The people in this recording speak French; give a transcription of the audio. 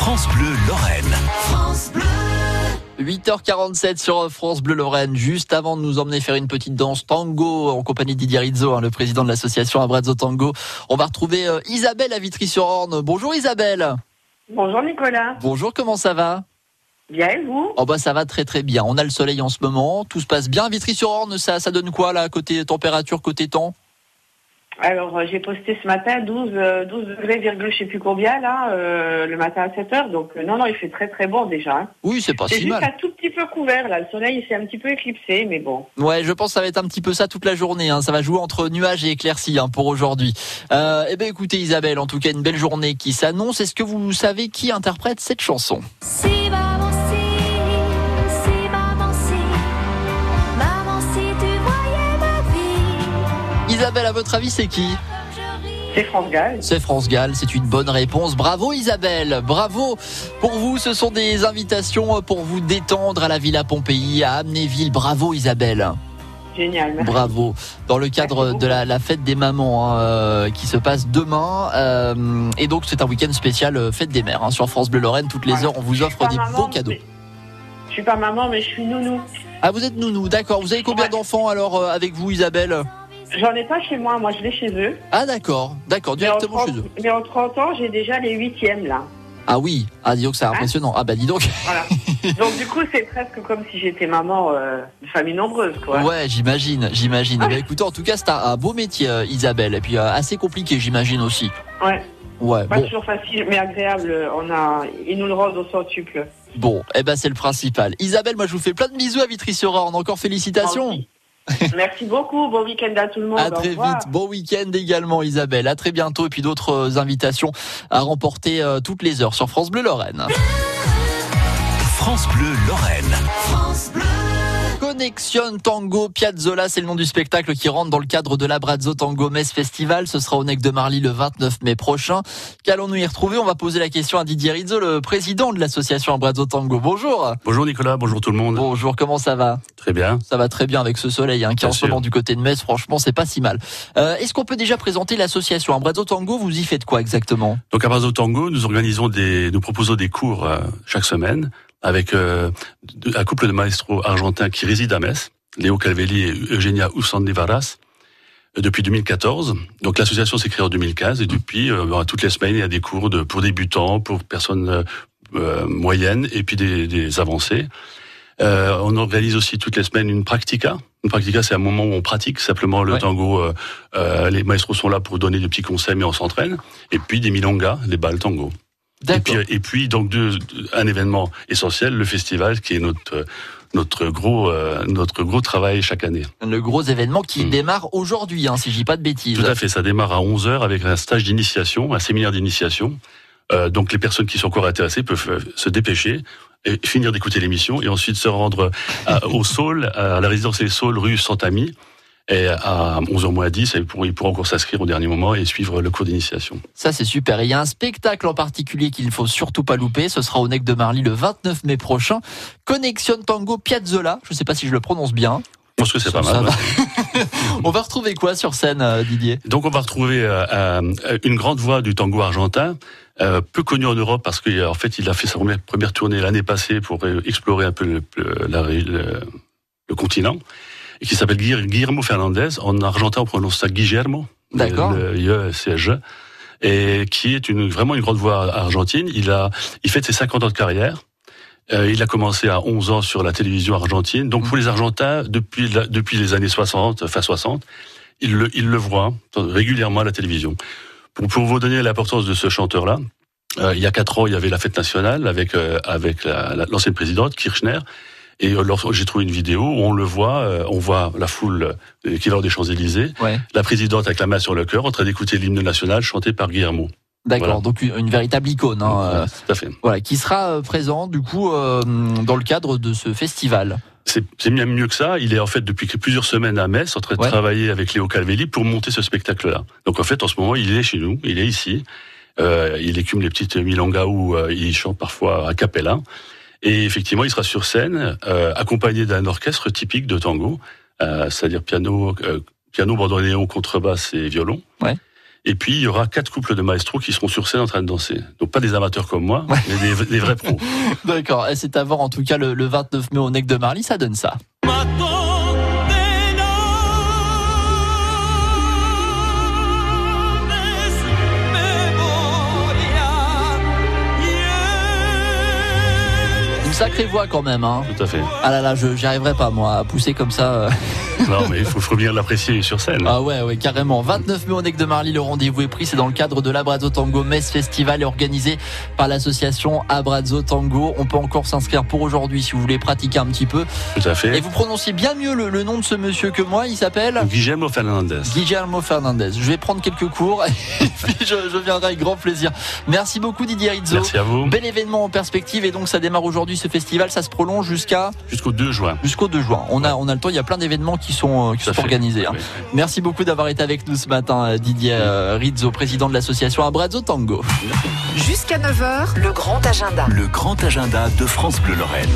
France Bleu Lorraine. 8h47 sur France Bleu Lorraine, juste avant de nous emmener faire une petite danse tango en compagnie de Didier Rizzo, hein, le président de l'association Abrazzo Tango. On va retrouver euh, Isabelle à Vitry-sur-Orne. Bonjour Isabelle. Bonjour Nicolas. Bonjour, comment ça va? Bien et vous? Oh bah ça va très très bien. On a le soleil en ce moment, tout se passe bien. Vitry-sur-Orne, ça, ça donne quoi là côté température, côté temps? Alors euh, j'ai posté ce matin 12, euh, 12 degrés, virgule, je sais plus combien là, euh, le matin à 7 heures. Donc euh, non, non, il fait très très bon déjà. hein. Oui, c'est pas C'est si juste mal. un tout petit peu couvert là. Le soleil il s'est un petit peu éclipsé, mais bon. Ouais, je pense que ça va être un petit peu ça toute la journée. hein. Ça va jouer entre nuages et éclaircies hein, pour aujourd'hui. Euh, eh ben écoutez Isabelle, en tout cas une belle journée qui s'annonce. Est-ce que vous savez qui interprète cette chanson? Si Isabelle, à votre avis, c'est qui. C'est France Gall. C'est France Gall, c'est une bonne réponse. Bravo Isabelle, bravo. Pour vous, ce sont des invitations pour vous détendre à la Villa Pompéi, à Amnéville. Bravo Isabelle, Génial. Merci. bravo. Dans le cadre Merci de la, la fête des mamans hein, euh, qui se passe demain. euh, et donc c'est un week-end spécial euh, fête des mères. hein, sur France Bleu Lorraine, toutes les Voilà. heures, on vous offre des maman, beaux cadeaux. mais- Je suis pas maman, mais je suis nounou. Ah, vous êtes nounou, d'accord. Vous avez combien Ouais. d'enfants alors euh, avec vous Isabelle? J'en ai pas chez moi, moi je l'ai chez eux. Ah d'accord, d'accord, directement 30, chez eux. mais en 30 ans, j'ai déjà les huitièmes là. Ah oui, ah dis donc c'est Hein impressionnant. Ah bah dis donc. Voilà. Donc du coup, c'est presque comme si j'étais maman euh, de famille nombreuse, quoi. Ouais, j'imagine, j'imagine. Eh ben, écoutez, en tout cas, c'est un, un beau métier, euh, Isabelle, et puis euh, assez compliqué, j'imagine aussi. Ouais. Ouais, Pas bon, toujours facile, mais agréable. On a, ils nous le rendent au centuple. bon, eh ben c'est le principal. Isabelle, moi je vous fais plein de bisous à Vitry-sur-Orne. Encore félicitations. Merci beaucoup. Bon week-end à tout le monde. À très vite. Bon week-end également, Isabelle. À très bientôt. Et puis d'autres euh, invitations à remporter euh, toutes les heures sur France Bleu Lorraine. France Bleu Lorraine. Connexion Tango Piazzola, c'est le nom du spectacle qui rentre dans le cadre de l'Abrazzo Tango Metz Festival. Ce sera au Nec de Marly le 29 mai prochain. Qu'allons-nous y retrouver? On va poser la question à Didier Rizzo, le président de l'association Abrazzo Tango. Bonjour. Bonjour Nicolas, bonjour tout le monde. Bonjour, comment ça va? Très bien. Ça va très bien avec ce soleil hein, qui est en ce moment du côté de Metz. Franchement, c'est pas si mal. Euh, Est-ce qu'on peut déjà présenter l'association Abrazzo Tango? Vous y faites quoi exactement? Donc à Brazo Tango, nous organisons des, nous proposons des cours euh, chaque semaine avec euh, un couple de maestros argentins qui résident à Metz, Léo Calvelli et Eugenia Usandi Varas, euh, depuis 2014. Donc l'association s'est créée en 2015 et depuis, euh, bah, toutes les semaines, il y a des cours de, pour débutants, pour personnes euh, euh, moyennes et puis des, des avancées. Euh, on organise aussi toutes les semaines une practica. Une practica, c'est un moment où on pratique simplement le Ouais. tango. euh, euh, les maestros sont là pour donner des petits conseils, mais on s'entraîne. Et puis des milongas, les balles tango. Et puis, et puis donc deux- un événement essentiel, le festival, qui est notre euh, notre gros euh, notre gros travail chaque année. Le gros événement qui Hmm. démarre aujourd'hui, hein, si je dis pas de bêtises. Tout à fait, ça démarre à 11 h avec un stage d'initiation, un séminaire d'initiation. Euh, donc les personnes qui sont encore intéressées peuvent euh, se dépêcher et finir d'écouter l'émission et ensuite se rendre à- au Saul, à la résidence des Saules, rue Santami. Et à 11h moins 10, ils pourront, encore s'inscrire au dernier moment et suivre le cours d'initiation. Ça, c'est super. Et il y a un spectacle en particulier qu'il ne faut surtout pas louper. Ce sera au Nec de Marly le 29 mai prochain. Connexion Tango Piazzola. Je ne sais pas si je le prononce bien. Je pense que c'est pas mal. ouais. On va retrouver quoi sur scène, euh, Didier? Donc on va retrouver euh, euh, une grande voix du tango argentin, euh, peu connu en Europe parce qu'en fait il a fait sa première, tournée l'année passée pour explorer un peu le, le- la- le- le continent, et qui s'appelle Guillermo Fernandez. En argentin on prononce ça Guillermo. D'accord. Le, le- c'est je. Et qui est une, vraiment une grande voix argentine. Il a, il fait ses 50 ans de carrière. Euh, il a commencé à 11 ans sur la télévision argentine. Donc pour les Argentins, depuis, la- depuis les années 60, fin 60, ils le, ils le voient régulièrement à la télévision. Pour, pour vous donner l'importance de ce chanteur-là, euh, il y a quatre ans, il y avait la fête nationale avec euh, avec la- la- l'ancienne présidente Kirchner. Et euh, j'ai trouvé une vidéo où on le voit, euh, on voit la foule euh, qui va des Champs Élysées, Ouais. la présidente avec la main sur le cœur, en train d'écouter l'hymne national chanté par Guillermo. D'accord. Voilà. Donc une, une véritable icône, hein, Tout à fait. voilà, qui sera présent du coup euh, dans le cadre de ce festival. C'est même mieux que ça. Il est en fait depuis plusieurs semaines à Metz en train de Ouais. travailler avec Léo Calvelli pour monter ce spectacle-là. Donc en fait, en ce moment, il est chez nous, il est ici. Euh, il écume les petites milongas où euh, il chante parfois a cappella. Et effectivement, il sera sur scène euh, accompagné d'un orchestre typique de tango, euh, c'est-à-dire piano, euh, piano, bandoneon, contrebasse et violon. Ouais. Et puis, il y aura quatre couples de maestros qui seront sur scène en train de danser. Donc, pas des amateurs comme moi, mais des, des vrais pros. D'accord. Et C'est à voir en tout cas le, le 29 mai au Nec de Marly, ça donne ça. Sacrée voix quand même. Hein. Tout à fait. Ah là là, je arriverai pas moi à pousser comme ça. euh. Non, mais il faut, faut bien l'apprécier sur scène. Ah ouais, ouais, carrément. 29 mai au Nec de Marly, le rendez-vous est pris. C'est dans le cadre de l'Abrazo Tango Metz Festival organisé par l'association Abrazo Tango. On peut encore s'inscrire pour aujourd'hui si vous voulez pratiquer un petit peu. Tout à Et fait. vous prononcez bien mieux le, le nom de ce monsieur que moi. Il s'appelle Guillermo Fernandez. Guillermo Fernandez. Je vais prendre quelques cours et puis je, je viendrai avec grand plaisir. Merci beaucoup Didier Rizzo. Merci à vous. Bel événement en perspective et donc ça démarre aujourd'hui ce festival. Ça se prolonge jusqu'à Jusqu'au 2 juin. jusqu'au 2 juin. On a on a le temps. Il y a plein d'événements qui sont euh, qui sont fait. organisés. hein. Oui. Merci beaucoup d'avoir été avec nous ce matin, euh, Didier euh, Rizzo, président de l'association Abrazo Tango. Jusqu'à 9h, le grand agenda. Le grand agenda de France Bleu Lorraine.